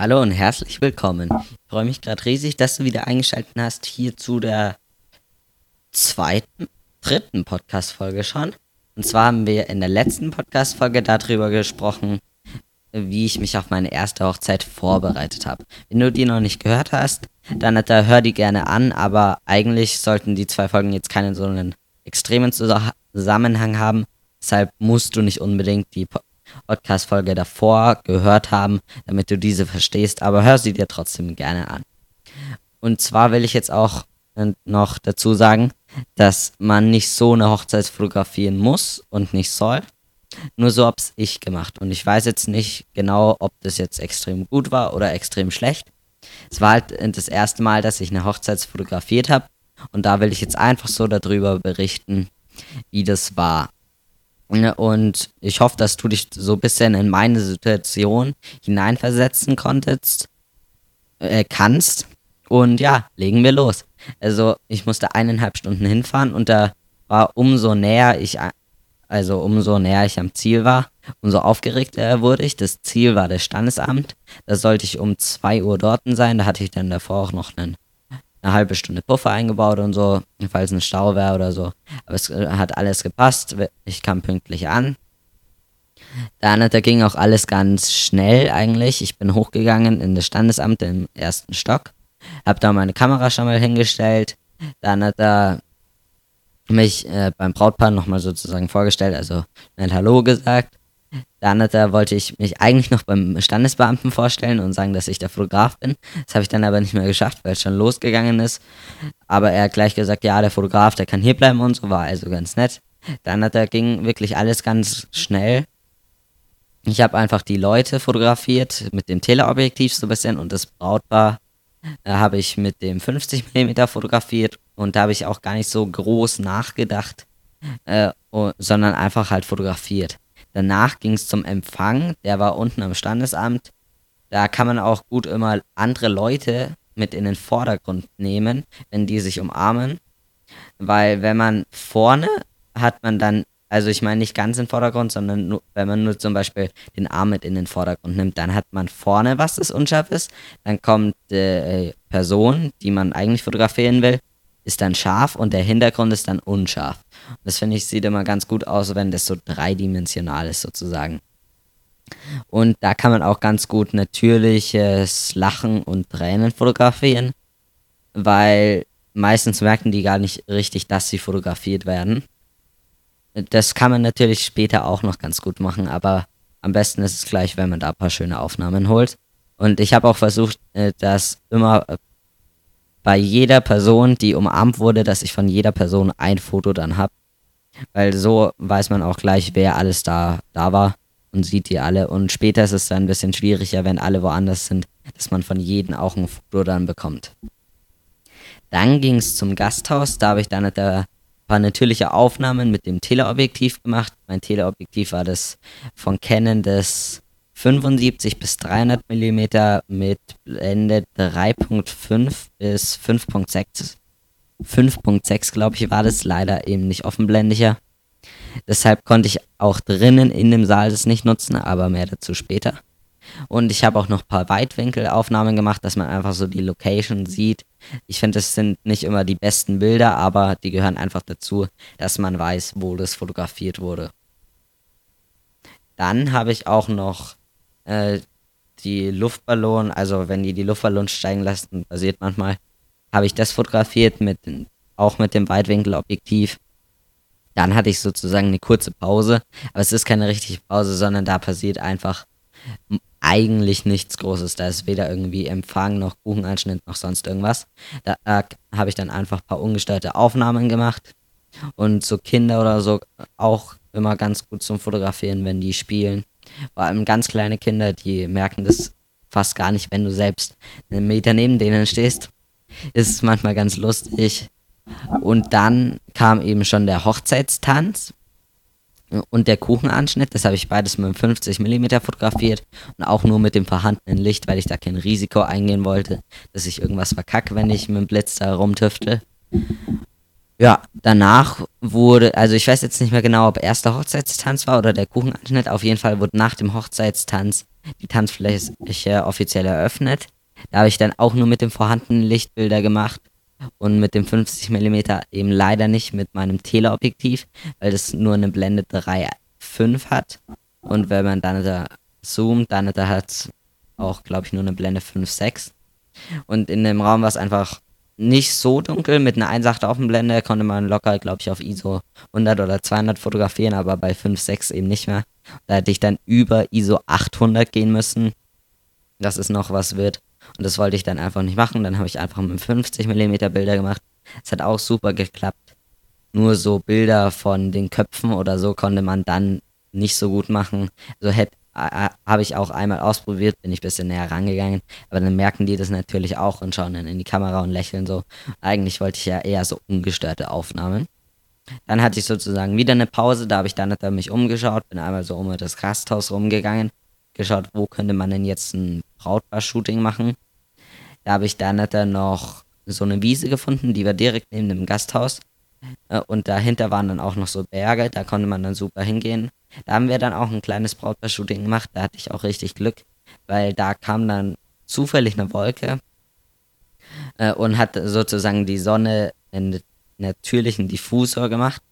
Hallo und herzlich willkommen. Ich freue mich gerade riesig, dass du wieder eingeschaltet hast hier zu der zweiten, dritten Podcast-Folge schon. Und zwar haben wir in der letzten Podcast-Folge darüber gesprochen, wie ich mich auf meine erste Hochzeit vorbereitet habe. Wenn du die noch nicht gehört hast, dann da hör die gerne an, aber eigentlich sollten die zwei Folgen jetzt keinen so einen extremen Zusammenhang haben. Deshalb musst du nicht unbedingt die Podcast-Folge davor gehört haben, damit du diese verstehst, aber hör sie dir trotzdem gerne an. Und zwar will ich jetzt auch äh, noch dazu sagen, dass man nicht so eine Hochzeit fotografieren muss und nicht soll. Nur so hab's ich gemacht. Und ich weiß jetzt nicht genau, ob das jetzt extrem gut war oder extrem schlecht. Es war halt das erste Mal, dass ich eine Hochzeit fotografiert habe. Und da will ich jetzt einfach so darüber berichten, wie das war. Ne, und ich hoffe, dass du dich so ein bisschen in meine Situation hineinversetzen konntest, äh, kannst. Und ja, legen wir los. Also ich musste eineinhalb Stunden hinfahren und da war umso näher ich, also umso näher ich am Ziel war, umso aufgeregter wurde ich. Das Ziel war das Standesamt. Da sollte ich um 2 Uhr dort sein. Da hatte ich dann davor auch noch einen eine halbe Stunde Puffer eingebaut und so, falls ein Stau wäre oder so. Aber es äh, hat alles gepasst. Ich kam pünktlich an. Dann da ging auch alles ganz schnell eigentlich. Ich bin hochgegangen in das Standesamt im ersten Stock, habe da meine Kamera schon mal hingestellt. Dann hat er mich äh, beim Brautpaar nochmal sozusagen vorgestellt, also ein Hallo gesagt. Dann da wollte ich mich eigentlich noch beim Standesbeamten vorstellen und sagen, dass ich der Fotograf bin. Das habe ich dann aber nicht mehr geschafft, weil es schon losgegangen ist. Aber er hat gleich gesagt, ja, der Fotograf, der kann hier bleiben und so, war also ganz nett. Dann hat er ging wirklich alles ganz schnell. Ich habe einfach die Leute fotografiert mit dem Teleobjektiv so ein bisschen und das Brautpaar äh, habe ich mit dem 50 mm fotografiert und da habe ich auch gar nicht so groß nachgedacht, äh, sondern einfach halt fotografiert. Danach ging es zum Empfang, der war unten am Standesamt. Da kann man auch gut immer andere Leute mit in den Vordergrund nehmen, wenn die sich umarmen. Weil wenn man vorne hat man dann, also ich meine nicht ganz im Vordergrund, sondern nur, wenn man nur zum Beispiel den Arm mit in den Vordergrund nimmt, dann hat man vorne was, das unscharf ist. Dann kommt die äh, Person, die man eigentlich fotografieren will, ist dann scharf und der Hintergrund ist dann unscharf. Das finde ich sieht immer ganz gut aus, wenn das so dreidimensional ist sozusagen. Und da kann man auch ganz gut natürliches Lachen und Tränen fotografieren, weil meistens merken die gar nicht richtig, dass sie fotografiert werden. Das kann man natürlich später auch noch ganz gut machen, aber am besten ist es gleich, wenn man da ein paar schöne Aufnahmen holt. Und ich habe auch versucht, äh, das immer bei jeder Person, die umarmt wurde, dass ich von jeder Person ein Foto dann habe. Weil so weiß man auch gleich, wer alles da, da war und sieht die alle. Und später ist es dann ein bisschen schwieriger, wenn alle woanders sind, dass man von jedem auch ein Foto dann bekommt. Dann ging es zum Gasthaus. Da habe ich dann ein paar natürliche Aufnahmen mit dem Teleobjektiv gemacht. Mein Teleobjektiv war das von Canon das 75 bis 300 mm mit Blende 3.5 bis 5.6. 5.6 glaube ich war das leider eben nicht offenblendiger. Deshalb konnte ich auch drinnen in dem Saal das nicht nutzen, aber mehr dazu später. Und ich habe auch noch ein paar Weitwinkelaufnahmen gemacht, dass man einfach so die Location sieht. Ich finde, es sind nicht immer die besten Bilder, aber die gehören einfach dazu, dass man weiß, wo das fotografiert wurde. Dann habe ich auch noch äh, die Luftballon, also wenn die die Luftballons steigen lassen, passiert manchmal, habe ich das fotografiert mit auch mit dem Weitwinkelobjektiv. Dann hatte ich sozusagen eine kurze Pause, aber es ist keine richtige Pause, sondern da passiert einfach eigentlich nichts Großes. Da ist weder irgendwie Empfang noch Kuchenanschnitt noch sonst irgendwas. Da äh, habe ich dann einfach ein paar ungesteuerte Aufnahmen gemacht und so Kinder oder so auch immer ganz gut zum Fotografieren, wenn die spielen. Vor allem ganz kleine Kinder, die merken das fast gar nicht, wenn du selbst einen Meter neben denen stehst. Ist manchmal ganz lustig. Und dann kam eben schon der Hochzeitstanz und der Kuchenanschnitt. Das habe ich beides mit 50 mm fotografiert und auch nur mit dem vorhandenen Licht, weil ich da kein Risiko eingehen wollte, dass ich irgendwas verkacke, wenn ich mit dem Blitz da rumtüfte. Ja, danach wurde, also ich weiß jetzt nicht mehr genau, ob erster Hochzeitstanz war oder der Kuchenanschnitt. Auf jeden Fall wurde nach dem Hochzeitstanz die Tanzfläche offiziell eröffnet. Da habe ich dann auch nur mit dem vorhandenen Licht Bilder gemacht und mit dem 50 mm eben leider nicht mit meinem Teleobjektiv, weil das nur eine Blende 3.5 hat. Und wenn man dann da zoomt, dann da hat auch, glaube ich, nur eine Blende 5.6. Und in dem Raum war es einfach nicht so dunkel. Mit einer 1.8 Aufenblende konnte man locker, glaube ich, auf ISO 100 oder 200 fotografieren, aber bei 5.6 eben nicht mehr. Da hätte ich dann über ISO 800 gehen müssen. Das ist noch was wird. Und das wollte ich dann einfach nicht machen. Dann habe ich einfach mit 50 mm Bilder gemacht. Es hat auch super geklappt. Nur so Bilder von den Köpfen oder so konnte man dann nicht so gut machen. So hätte habe ich auch einmal ausprobiert, bin ich ein bisschen näher rangegangen, aber dann merken die das natürlich auch und schauen dann in die Kamera und lächeln so. Eigentlich wollte ich ja eher so ungestörte Aufnahmen. Dann hatte ich sozusagen wieder eine Pause, da habe ich dann mich umgeschaut, bin einmal so um das Gasthaus rumgegangen, geschaut, wo könnte man denn jetzt ein Brautpaar-Shooting machen. Da habe ich dann noch so eine Wiese gefunden, die war direkt neben dem Gasthaus. Äh, und dahinter waren dann auch noch so Berge, da konnte man dann super hingehen. Da haben wir dann auch ein kleines Brautpaar-Shooting gemacht, da hatte ich auch richtig Glück, weil da kam dann zufällig eine Wolke äh, und hat sozusagen die Sonne einen natürlichen Diffusor gemacht.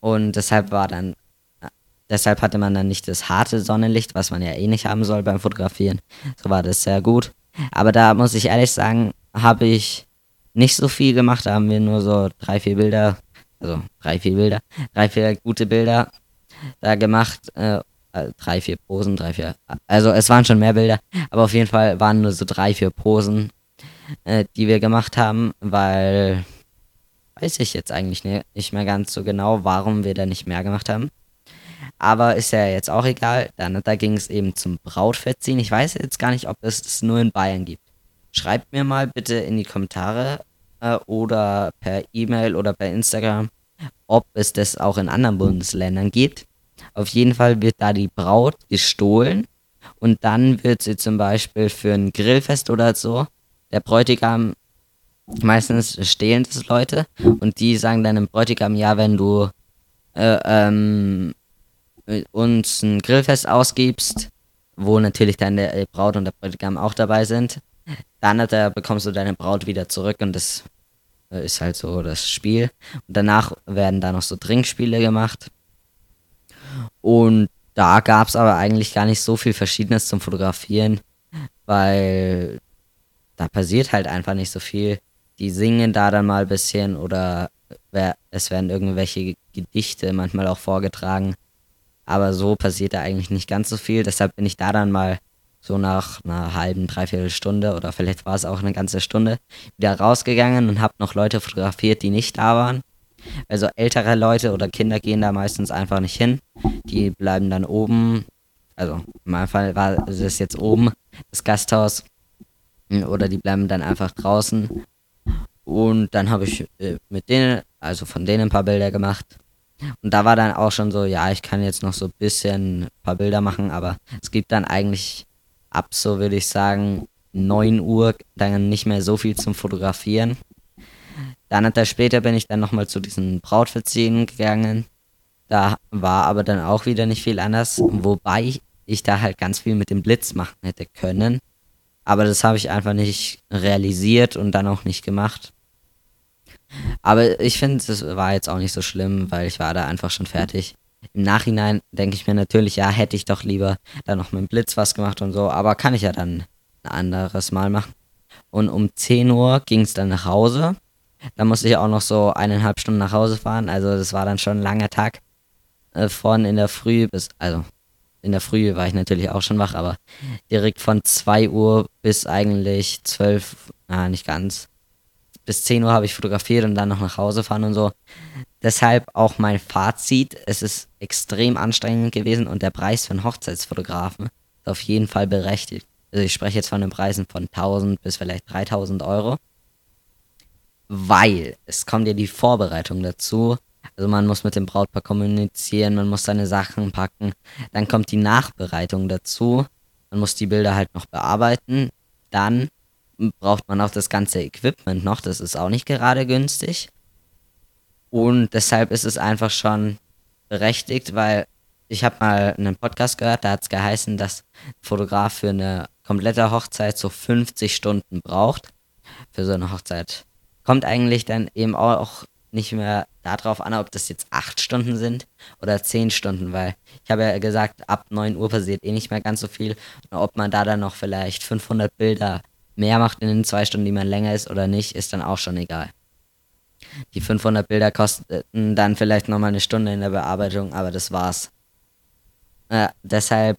Und deshalb war dann, äh, deshalb hatte man dann nicht das harte Sonnenlicht, was man ja eh nicht haben soll beim Fotografieren. So war das sehr gut. Aber da muss ich ehrlich sagen, habe ich nicht so viel gemacht. Da haben wir nur so drei, vier Bilder, also drei, vier Bilder, drei, vier gute Bilder da gemacht. Äh, äh, drei, vier Posen, drei, vier. Also es waren schon mehr Bilder, aber auf jeden Fall waren nur so drei, vier Posen, äh, die wir gemacht haben, weil weiß ich jetzt eigentlich nicht mehr ganz so genau, warum wir da nicht mehr gemacht haben. Aber ist ja jetzt auch egal. Dann, da ging es eben zum Brautverziehen. Ich weiß jetzt gar nicht, ob es das nur in Bayern gibt. Schreibt mir mal bitte in die Kommentare äh, oder per E-Mail oder per Instagram, ob es das auch in anderen Bundesländern gibt. Auf jeden Fall wird da die Braut gestohlen und dann wird sie zum Beispiel für ein Grillfest oder so, der Bräutigam, meistens stehlen das Leute und die sagen dann dem Bräutigam, ja, wenn du äh, ähm, uns ein Grillfest ausgibst, wo natürlich der Braut und der Bräutigam auch dabei sind, dann äh, bekommst du deine Braut wieder zurück und das ist halt so das Spiel. Und danach werden da noch so Trinkspiele gemacht. Und da gab es aber eigentlich gar nicht so viel Verschiedenes zum Fotografieren, weil da passiert halt einfach nicht so viel. Die singen da dann mal ein bisschen oder es werden irgendwelche Gedichte manchmal auch vorgetragen. Aber so passiert da eigentlich nicht ganz so viel. Deshalb bin ich da dann mal so nach einer halben, dreiviertel Stunde oder vielleicht war es auch eine ganze Stunde, wieder rausgegangen und habe noch Leute fotografiert, die nicht da waren. Also ältere Leute oder Kinder gehen da meistens einfach nicht hin. Die bleiben dann oben. Also in meinem Fall war es jetzt oben, das Gasthaus. Oder die bleiben dann einfach draußen. Und dann habe ich äh, mit denen, also von denen ein paar Bilder gemacht. Und da war dann auch schon so, ja, ich kann jetzt noch so ein bisschen ein paar Bilder machen, aber es gibt dann eigentlich ab so würde ich sagen 9 Uhr dann nicht mehr so viel zum Fotografieren. Dann hat er später bin ich dann nochmal zu diesen Brautverziehen gegangen. Da war aber dann auch wieder nicht viel anders, wobei ich da halt ganz viel mit dem Blitz machen hätte können. Aber das habe ich einfach nicht realisiert und dann auch nicht gemacht. Aber ich finde, es war jetzt auch nicht so schlimm, weil ich war da einfach schon fertig. Im Nachhinein denke ich mir natürlich, ja, hätte ich doch lieber da noch mit dem Blitz was gemacht und so, aber kann ich ja dann ein anderes Mal machen. Und um 10 Uhr ging es dann nach Hause. Da musste ich auch noch so eineinhalb Stunden nach Hause fahren. Also das war dann schon ein langer Tag. Äh, von in der Früh bis, also in der Früh war ich natürlich auch schon wach, aber direkt von 2 Uhr bis eigentlich 12, na nicht ganz, bis 10 Uhr habe ich fotografiert und dann noch nach Hause fahren und so. Deshalb auch mein Fazit. Es ist extrem anstrengend gewesen und der Preis für einen Hochzeitsfotografen ist auf jeden Fall berechtigt. Also ich spreche jetzt von den Preisen von 1000 bis vielleicht 3000 Euro. Weil es kommt ja die Vorbereitung dazu. Also man muss mit dem Brautpaar kommunizieren, man muss seine Sachen packen. Dann kommt die Nachbereitung dazu. Man muss die Bilder halt noch bearbeiten. Dann braucht man auch das ganze Equipment noch. Das ist auch nicht gerade günstig. Und deshalb ist es einfach schon berechtigt, weil ich habe mal einen Podcast gehört, da hat es geheißen, dass ein Fotograf für eine komplette Hochzeit so 50 Stunden braucht. Für so eine Hochzeit. Kommt eigentlich dann eben auch nicht mehr darauf an, ob das jetzt 8 Stunden sind oder 10 Stunden, weil ich habe ja gesagt, ab 9 Uhr passiert eh nicht mehr ganz so viel. Ob man da dann noch vielleicht 500 Bilder mehr macht in den zwei Stunden, die man länger ist oder nicht, ist dann auch schon egal. Die 500 Bilder kosten dann vielleicht nochmal eine Stunde in der Bearbeitung, aber das war's. Äh, deshalb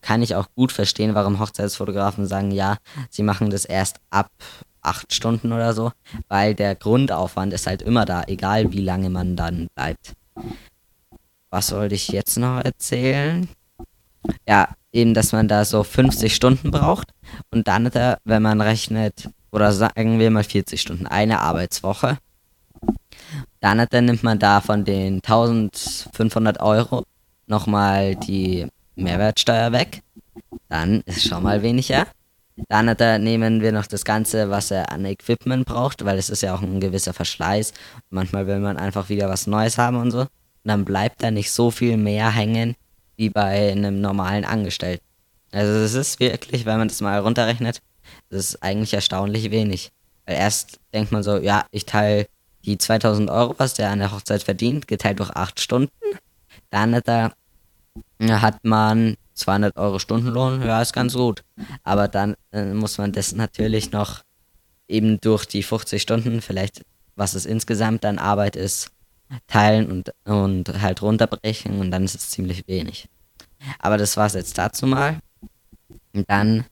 kann ich auch gut verstehen, warum Hochzeitsfotografen sagen, ja, sie machen das erst ab acht Stunden oder so, weil der Grundaufwand ist halt immer da, egal wie lange man dann bleibt. Was wollte ich jetzt noch erzählen? Ja, eben, dass man da so 50 Stunden braucht und dann, wenn man rechnet, oder sagen wir mal 40 Stunden, eine Arbeitswoche, dann, dann nimmt man da von den 1500 Euro nochmal die Mehrwertsteuer weg. Dann ist schon mal weniger. Dann da nehmen wir noch das Ganze, was er an Equipment braucht, weil es ist ja auch ein gewisser Verschleiß. Manchmal will man einfach wieder was Neues haben und so. Und dann bleibt da nicht so viel mehr hängen wie bei einem normalen Angestellten. Also es ist wirklich, wenn man das mal runterrechnet, das ist eigentlich erstaunlich wenig. Weil erst denkt man so, ja, ich teile die 2000 Euro, was der an der Hochzeit verdient, geteilt durch 8 Stunden. Dann da hat man 200 Euro Stundenlohn, ja, ist ganz gut. Aber dann äh, muss man das natürlich noch eben durch die 50 Stunden, vielleicht was es insgesamt an Arbeit ist, teilen und, und halt runterbrechen und dann ist es ziemlich wenig. Aber das war es jetzt dazu mal. Und dann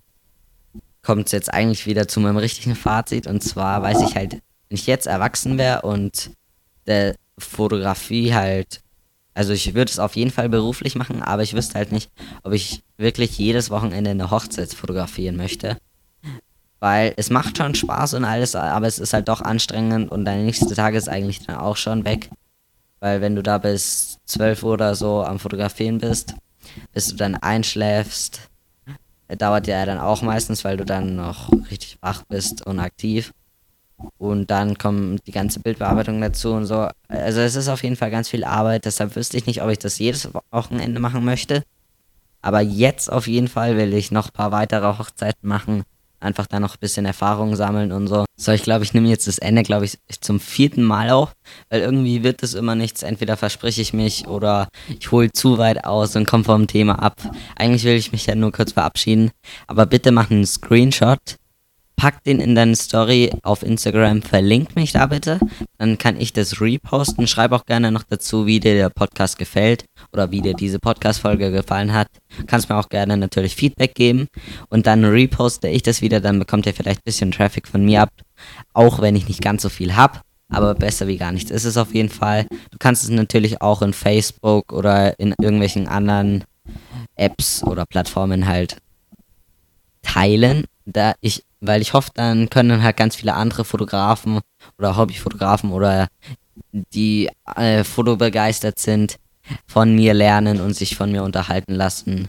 kommt es jetzt eigentlich wieder zu meinem richtigen Fazit und zwar weiß ich halt, wenn ich jetzt erwachsen wäre und der Fotografie halt also ich würde es auf jeden Fall beruflich machen, aber ich wüsste halt nicht, ob ich wirklich jedes Wochenende eine Hochzeit fotografieren möchte. Weil es macht schon Spaß und alles, aber es ist halt doch anstrengend und dein nächster Tag ist eigentlich dann auch schon weg. Weil wenn du da bis 12 Uhr oder so am Fotografieren bist, bis du dann einschläfst, dauert ja dann auch meistens, weil du dann noch richtig wach bist und aktiv. Und dann kommt die ganze Bildbearbeitung dazu und so. Also es ist auf jeden Fall ganz viel Arbeit, deshalb wüsste ich nicht, ob ich das jedes Wochenende machen möchte. Aber jetzt auf jeden Fall will ich noch ein paar weitere Hochzeiten machen. Einfach da noch ein bisschen Erfahrung sammeln und so. So, ich glaube, ich nehme jetzt das Ende, glaube ich, zum vierten Mal auf, weil irgendwie wird es immer nichts. Entweder verspreche ich mich oder ich hole zu weit aus und komme vom Thema ab. Eigentlich will ich mich ja nur kurz verabschieden. Aber bitte mach einen Screenshot pack den in deine Story auf Instagram, verlink mich da bitte. Dann kann ich das reposten. Schreib auch gerne noch dazu, wie dir der Podcast gefällt oder wie dir diese Podcast-Folge gefallen hat. Kannst mir auch gerne natürlich Feedback geben und dann reposte ich das wieder. Dann bekommt ihr vielleicht ein bisschen Traffic von mir ab. Auch wenn ich nicht ganz so viel habe. Aber besser wie gar nichts ist es auf jeden Fall. Du kannst es natürlich auch in Facebook oder in irgendwelchen anderen Apps oder Plattformen halt teilen. Da ich weil ich hoffe, dann können halt ganz viele andere Fotografen oder Hobbyfotografen oder die äh, fotobegeistert sind, von mir lernen und sich von mir unterhalten lassen.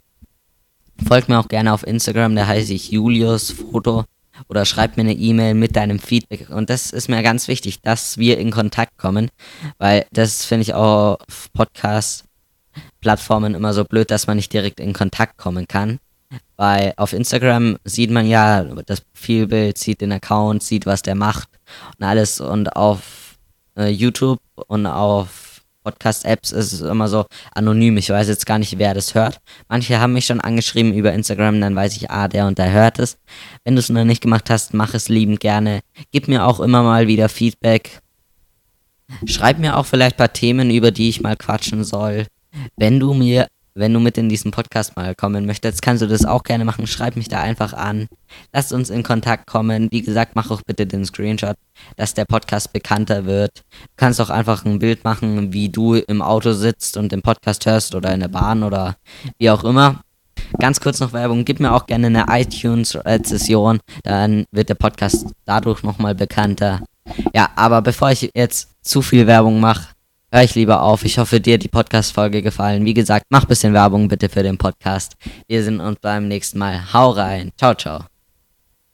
Folgt mir auch gerne auf Instagram, da heiße ich Julius Foto oder schreibt mir eine E-Mail mit deinem Feedback. Und das ist mir ganz wichtig, dass wir in Kontakt kommen, weil das finde ich auch auf Podcast-Plattformen immer so blöd, dass man nicht direkt in Kontakt kommen kann. Weil auf Instagram sieht man ja das Profilbild, sieht den Account, sieht, was der macht und alles. Und auf äh, YouTube und auf Podcast-Apps ist es immer so anonym. Ich weiß jetzt gar nicht, wer das hört. Manche haben mich schon angeschrieben über Instagram, dann weiß ich, ah, der und der hört es. Wenn du es noch nicht gemacht hast, mach es liebend gerne. Gib mir auch immer mal wieder Feedback. Schreib mir auch vielleicht ein paar Themen, über die ich mal quatschen soll. Wenn du mir wenn du mit in diesen Podcast mal kommen möchtest, kannst du das auch gerne machen. Schreib mich da einfach an. Lass uns in Kontakt kommen. Wie gesagt, mach auch bitte den Screenshot, dass der Podcast bekannter wird. Du kannst auch einfach ein Bild machen, wie du im Auto sitzt und den Podcast hörst oder in der Bahn oder wie auch immer. Ganz kurz noch Werbung. Gib mir auch gerne eine iTunes-Rezession. Dann wird der Podcast dadurch nochmal bekannter. Ja, aber bevor ich jetzt zu viel Werbung mache, Hör ich lieber auf. Ich hoffe, dir die Podcast-Folge gefallen. Wie gesagt, mach bisschen Werbung bitte für den Podcast. Wir sehen uns beim nächsten Mal. Hau rein. Ciao, ciao.